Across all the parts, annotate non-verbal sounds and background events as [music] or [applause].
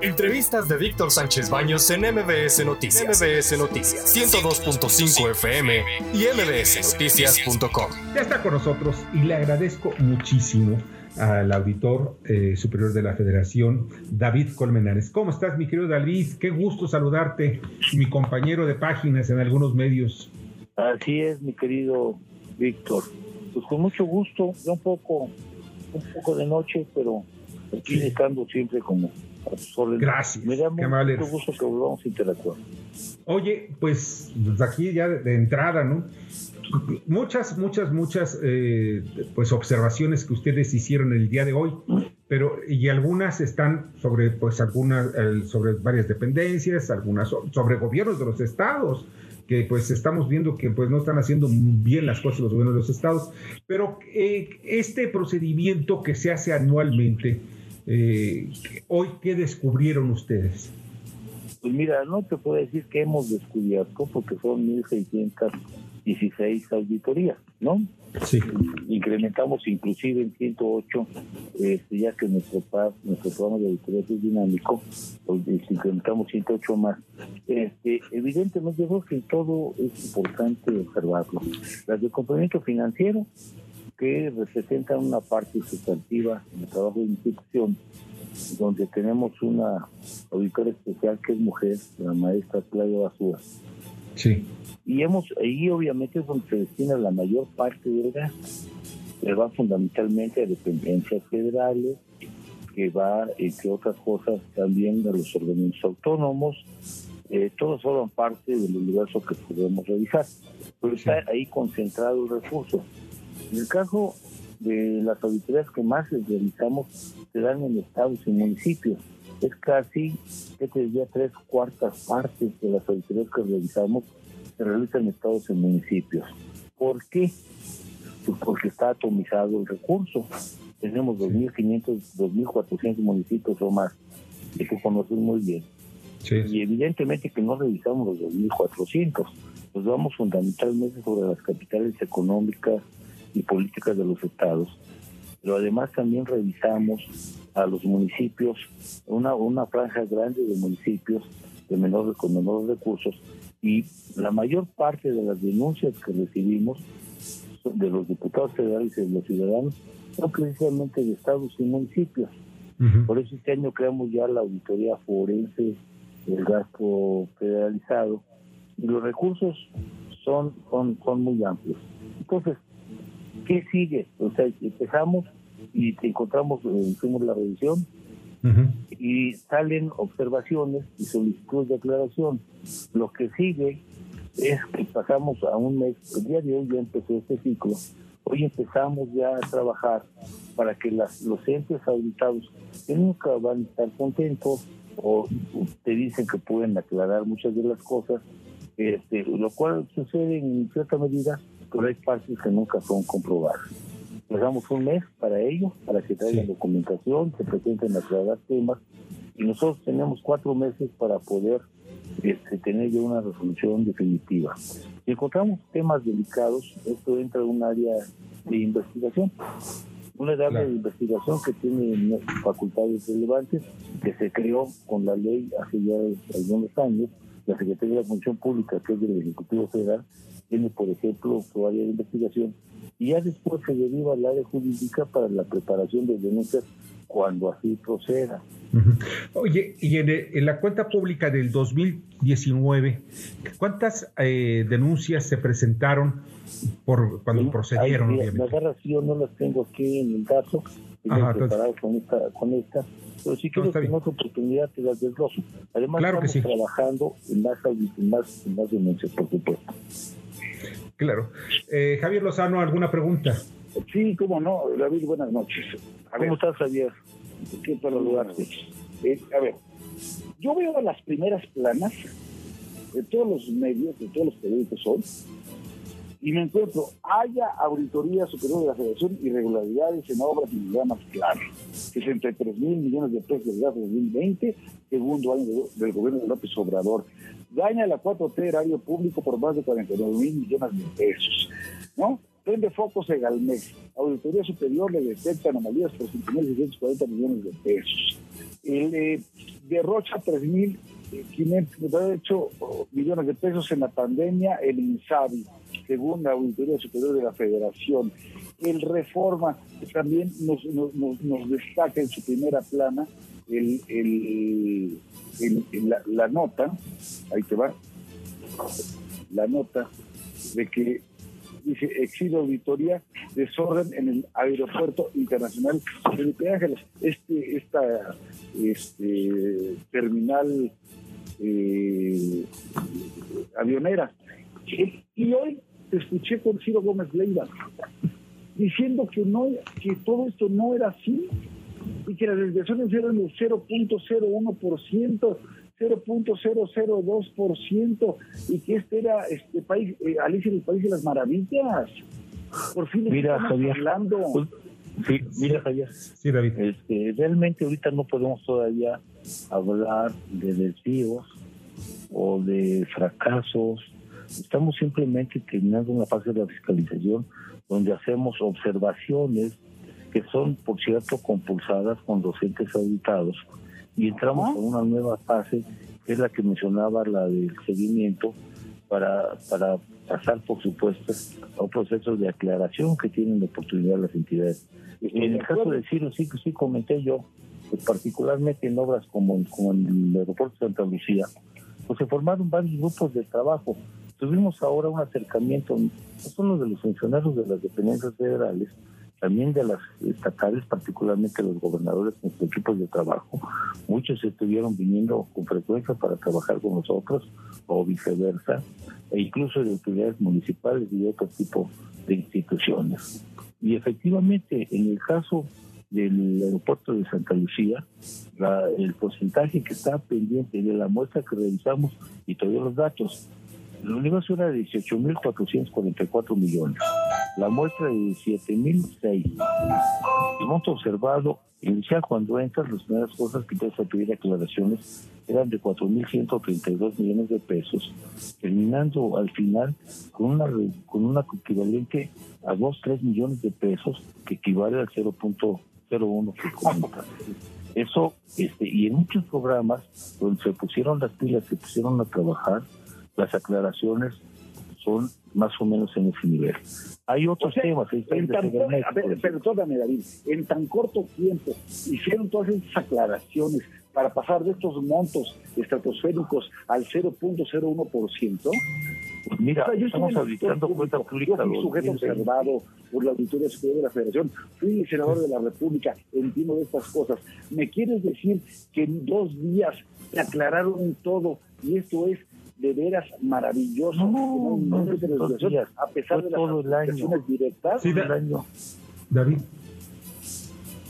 Entrevistas de Víctor Sánchez Baños en MBS Noticias. MBS Noticias 102.5 FM y mbsnoticias.com. Ya está con nosotros y le agradezco muchísimo al auditor eh, superior de la Federación, David Colmenares. ¿Cómo estás, mi querido David? Qué gusto saludarte, mi compañero de páginas en algunos medios. Así es, mi querido Víctor. Pues con mucho gusto, ya un poco, un poco de noche, pero aquí estando siempre como Gracias. Me da mucho gusto que volvamos a interactuar. Oye, pues, pues aquí ya de, entrada, ¿no? Muchas, muchas, muchas eh, pues observaciones que ustedes hicieron el día de hoy, pero y algunas están sobre pues algunas sobre varias dependencias, algunas sobre gobiernos de los estados que pues estamos viendo que pues no están haciendo bien las cosas los gobiernos de los estados, pero eh, este procedimiento que se hace anualmente eh, hoy, ¿qué descubrieron ustedes? Pues mira, no te puedo decir que hemos descubierto porque son 1.616 auditorías, ¿no? Sí. Incrementamos inclusive en 108, este, ya que nuestro, nuestro programa de auditoría es dinámico, pues, incrementamos 108 más. Este, evidentemente, yo creo que todo es importante observarlo. Las de complemento financiero, que representan una parte sustantiva en el trabajo de institución, donde tenemos una auditora especial que es mujer, la maestra Claudia Basura. Sí. Y hemos, ahí obviamente es donde se destina la mayor parte del gasto, que va fundamentalmente a dependencias federales, que va, entre otras cosas, también a los organismos autónomos, eh, todos forman parte del universo que podemos revisar. Pero está ahí concentrado el recurso. En el caso de las auditorías que más realizamos se dan en estados y municipios. Es casi, que te diría, tres cuartas partes de las auditorías que realizamos se realizan en estados y municipios. ¿Por qué? Pues porque está atomizado el recurso. Tenemos 2.500, 2.400 municipios o más, que tú conoces muy bien. Y evidentemente que no revisamos los 2.400, nos vamos fundamentalmente sobre las capitales económicas y políticas de los estados, pero además también revisamos a los municipios, una, una franja grande de municipios de menores, con menores recursos, y la mayor parte de las denuncias que recibimos de los diputados federales y de los ciudadanos son precisamente de estados y municipios. Por eso este año creamos ya la auditoría forense del gasto federalizado y los recursos son, son, son muy amplios. Entonces, ¿Qué sigue? O sea, empezamos y te encontramos, eh, hicimos la revisión y salen observaciones y solicitudes de aclaración. Lo que sigue es que pasamos a un mes, el día de hoy ya empezó este ciclo, hoy empezamos ya a trabajar para que las, los entes auditados, que nunca van a estar contentos o te dicen que pueden aclarar muchas de las cosas, este, lo cual sucede en cierta medida pero hay partes que nunca son comprobadas. Les damos un mes para ello, para que traigan documentación, se presenten a aclarar temas, y nosotros tenemos cuatro meses para poder este, tener ya una resolución definitiva. Si encontramos temas delicados, esto entra en un área de investigación. Una área de investigación que tiene facultades relevantes, que se creó con la ley hace ya algunos años, la Secretaría de la Función Pública, que es del Ejecutivo Federal, tiene, por ejemplo, su área de investigación, y ya después se deriva al área jurídica para la preparación de denuncias cuando así proceda. Oye, y en, la cuenta pública del 2019, ¿cuántas eh, denuncias se presentaron por cuando procedieron? Las yo no las tengo aquí en el caso, Ajá, preparado con esta, con esta, pero sí quiero que en otra oportunidad te las desgloso. Además, estamos trabajando en más, en más, en más denuncias, por supuesto. Claro. Eh, Javier Lozano, ¿alguna pregunta? Sí, cómo no. David, buenas noches. ¿Cómo estás, Javier? ¿Qué para saludarte. Eh, a ver, yo veo las primeras planas de todos los medios, de todos los periódicos hoy, y me encuentro, haya auditoría superior de la Federación, irregularidades en obras y programas claros. 63 mil millones de pesos de gasto 2020, segundo año del gobierno de López Obrador. Daña la 4T erario público por más de 49 mil millones de pesos. ¿No? Prende focos en Galmex. Auditoría Superior le detecta anomalías por 5.640 millones de pesos. El, eh, derrocha 3.500 millones de pesos en la pandemia el INSABI, según la Auditoría Superior de la Federación. El Reforma también nos, nos, nos destaca en su primera plana el, el, la, la nota, ahí te va, la nota de que dice exhibe auditoría desorden en el aeropuerto internacional Felipe Ángeles. Este, esta este, terminal eh, avionera. Y hoy escuché con Ciro Gómez Leiva diciendo que no que todo esto no era así y que las desviaciones eran del 0.01%, 0.002% y que este era este país, eh, Alicia el País de las Maravillas. Por fin mira, Javier, hablando. Pues, sí, mira Javier, sí, David. Este, realmente ahorita no podemos todavía hablar de desvíos o de fracasos. Estamos simplemente terminando una fase de la fiscalización donde hacemos observaciones que son, por cierto, compulsadas con docentes auditados y entramos en una nueva fase, que es la que mencionaba, la del seguimiento, para, para pasar, por supuesto, a un proceso de aclaración que tienen la oportunidad las entidades. En el caso de Ciro, sí, sí comenté yo, pues, particularmente en obras como, como en el aeropuerto de Santa Lucía, pues se formaron varios grupos de trabajo. Tuvimos ahora un acercamiento, no solo de los funcionarios de las dependencias federales, también de las estatales, particularmente los gobernadores con sus equipos de trabajo. Muchos estuvieron viniendo con frecuencia para trabajar con nosotros o viceversa, e incluso de autoridades municipales y de otro tipo de instituciones. Y efectivamente, en el caso del aeropuerto de Santa Lucía, el porcentaje que está pendiente de la muestra que revisamos y todavía los datos, el universo era de 18.444 millones la muestra de 17.006. El monto observado inicial cuando entras, las primeras cosas que te a pedir aclaraciones eran de 4.132 millones de pesos, terminando al final con una, con una equivalente a 2, 3 millones de pesos, que equivale al 0.01 que comenta. Eso, este, y en muchos programas donde se pusieron las pilas, se pusieron a trabajar, las aclaraciones son más o menos en ese nivel. Hay otros temas. En tan, perdóname, David, en tan corto tiempo hicieron todas esas aclaraciones para pasar de estos montos estratosféricos al 0.01%. Pues mira, estamos auditando cuenta pública. Yo fui sujeto observado por la Auditoría Superior de la Federación, fui senador de la República, entiendo de estas cosas. ¿Me quieres decir que en dos días te aclararon todo y esto es de veras maravilloso. No, no, a pesar de todo las el directas. Sí, el año. David.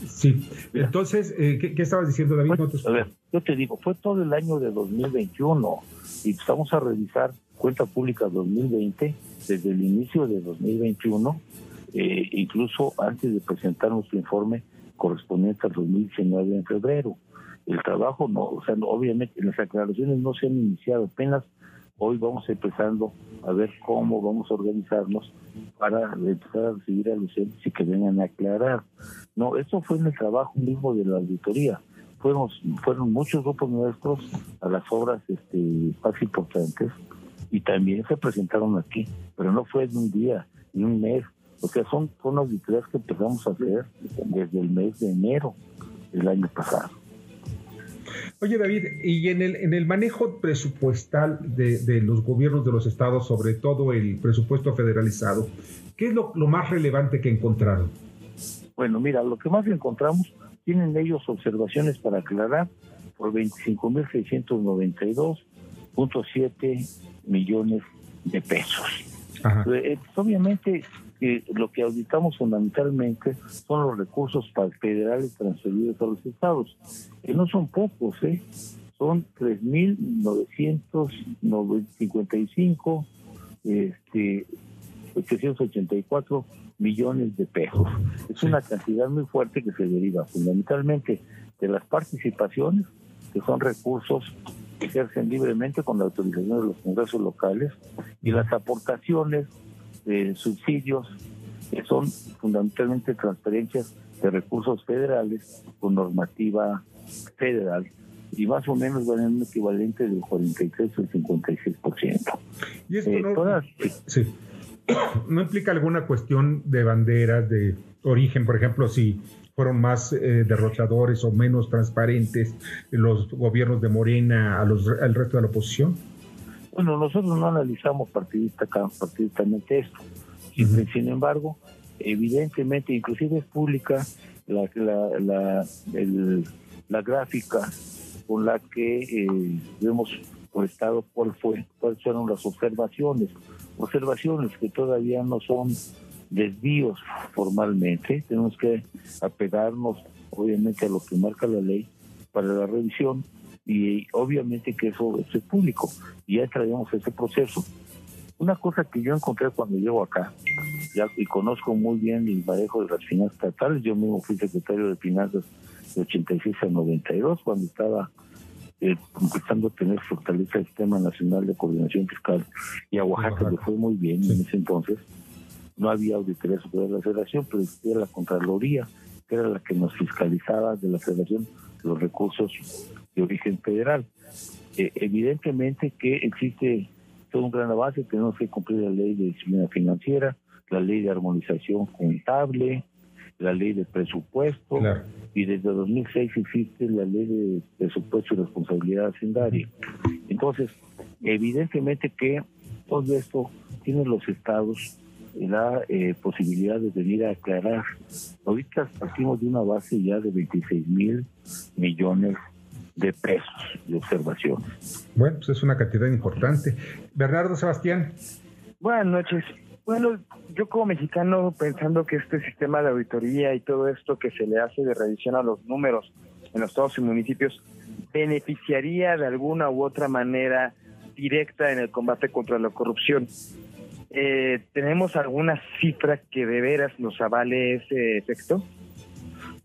Sí, entonces, eh, ¿qué, estabas diciendo, David? a ver, yo te digo, fue todo el año de 2021 y estamos a revisar cuenta pública 2020 desde el inicio de 2021, eh, incluso antes de presentar nuestro informe correspondiente al 2019 en febrero. El trabajo no, o sea, obviamente las aclaraciones no se han iniciado, apenas hoy vamos empezando a ver cómo vamos a organizarnos para empezar a recibir a los y que vengan a aclarar. No, esto fue en el trabajo mismo de la auditoría. Fueron, fueron muchos grupos nuestros a las obras este, más importantes y también se presentaron aquí, pero no fue de un día ni un mes. O sea, son, son auditorías que empezamos a hacer desde el mes de enero del año pasado. Oye, David, y en el, en el manejo presupuestal de, los gobiernos de los estados, sobre todo el presupuesto federalizado, ¿qué es lo, más relevante que encontraron? Bueno, mira, lo que más encontramos, tienen ellos observaciones para aclarar por 25.692.7 millones de pesos. Eh, obviamente, que lo que auditamos fundamentalmente son los recursos federales transferidos a los estados, que no son pocos, ¿eh? son 3.955, este, 884 millones de pesos. Es una cantidad muy fuerte que se deriva fundamentalmente de las participaciones, que son recursos que ejercen libremente con la autorización de los congresos locales, y las aportaciones de subsidios que son fundamentalmente transferencias de recursos federales con normativa federal y más o menos van en un equivalente del 43 al 56%. ¿Y esto eh, no, sí. [coughs] no implica alguna cuestión de banderas, de origen, por ejemplo, si fueron más eh, derrochadores o menos transparentes los gobiernos de Morena a los, al resto de la oposición? Bueno, nosotros no analizamos partidista, partidistamente esto. Sin embargo, evidentemente, inclusive es pública la, la, la, gráfica con la que eh, vemos por estado cuál fue, cuáles fueron las observaciones, observaciones que todavía no son desvíos formalmente, tenemos que apegarnos obviamente a lo que marca la ley para la revisión y obviamente que eso es público. Y ya traemos ese proceso. Una cosa que yo encontré cuando llego acá, ya y conozco muy bien el manejo de las finanzas estatales, yo mismo fui secretario de finanzas de 86 a 92 cuando estaba eh, empezando a tener fortaleza el Sistema Nacional de Coordinación Fiscal y a Oaxaca le fue muy bien en ese entonces. No había auditoría superior de la federación, pero existía la Contraloría, que era la que nos fiscalizaba de la federación los recursos de origen federal. Eh, evidentemente que existe todo un gran avance, tenemos que cumplir la ley de disciplina financiera, la ley de armonización contable, la ley de presupuesto, y desde 2006 existe la ley de presupuesto y responsabilidad hacendaria. Entonces, evidentemente que todo esto tiene los estados la eh, posibilidad de venir a aclarar. Ahorita partimos de una base ya de 26 mil millones de pesos de observaciones. Bueno, pues es una cantidad importante. Bernardo Sebastián. Buenas noches. Bueno, yo como mexicano pensando que este sistema de auditoría y todo esto que se le hace de revisión a los números en los estados y municipios beneficiaría de alguna u otra manera directa en el combate contra la corrupción. Eh, ¿Tenemos alguna cifra que de veras nos avale ese efecto?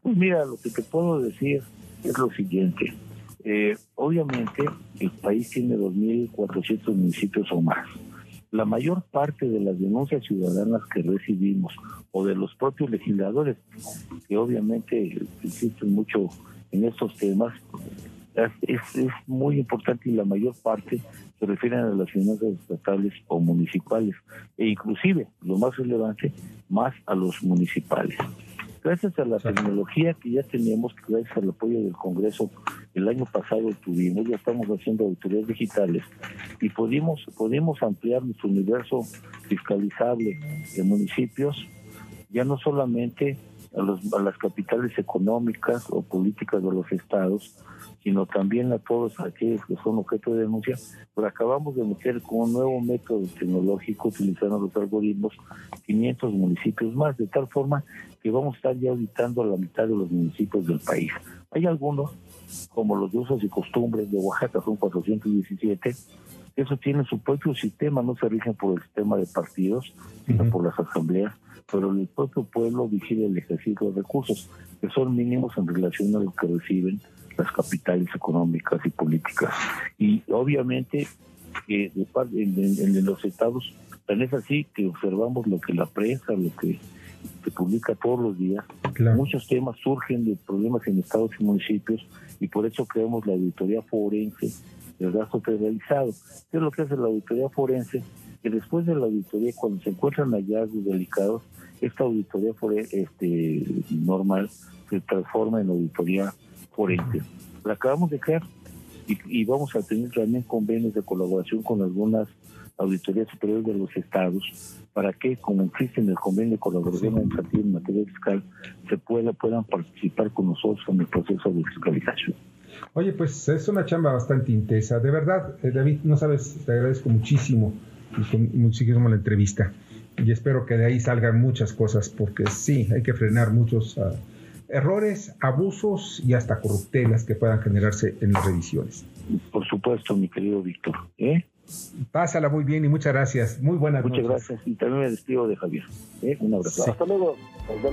Pues mira, lo que te puedo decir es lo siguiente. Eh, obviamente el país tiene 2.400 municipios o más. La mayor parte de las denuncias ciudadanas que recibimos o de los propios legisladores, que obviamente existen mucho en estos temas, es, es, muy importante y la mayor parte se refieren a las finanzas estatales o municipales e inclusive, lo más relevante, más a los municipales. Gracias a la tecnología que ya teníamos, gracias al apoyo del Congreso, el año pasado tuvimos, ya estamos haciendo auditorías digitales y pudimos, pudimos ampliar nuestro universo fiscalizable de municipios, ya no solamente a, los, a las capitales económicas o políticas de los estados, sino también a todos aquellos que son objeto de denuncia, pero acabamos de meter con un nuevo método tecnológico utilizando los algoritmos 500 municipios más, de tal forma que vamos a estar ya auditando a la mitad de los municipios del país. Hay algunos, como los de usos y costumbres de Oaxaca, son 417, eso tiene su propio sistema, no se rigen por el sistema de partidos, sino por las asambleas, pero el propio pueblo vigila el ejercicio de recursos, que son mínimos en relación a lo que reciben las capitales económicas y políticas. Y obviamente que de en, los estados tan es así que observamos lo que la prensa, lo que se publica todos los días. Muchos temas surgen de problemas en estados y municipios y por eso creamos la auditoría forense del gasto federalizado. ¿Qué es lo que hace la auditoría forense? Que después de la auditoría, cuando se encuentran hallazgos delicados, esta auditoría forense, este, normal se transforma en auditoría forense. La acabamos de crear y, vamos a tener también convenios de colaboración con algunas auditorías superiores de los estados para que, como existe en el convenio de colaboración administrativa en materia fiscal, se pueda, puedan participar con nosotros en el proceso de fiscalización. Oye, pues es una chamba bastante intensa. De verdad, eh, David, no sabes, te agradezco muchísimo muchísimo la entrevista. Y espero que de ahí salgan muchas cosas, porque sí, hay que frenar muchos uh, errores, abusos y hasta corruptelas que puedan generarse en las revisiones. Por supuesto, mi querido Víctor. ¿eh? Pásala muy bien y muchas gracias. Muy buenas Muchas gracias. Y también me despido de Javier. ¿eh? Un abrazo. Hasta luego.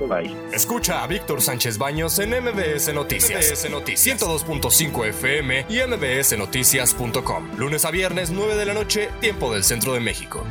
Bye. Escucha a Víctor Sánchez Baños en MBS Noticias. MBS Noticias 102.5 FM y MBSNoticias.com. Lunes a viernes, 9 de la noche, tiempo del centro de México.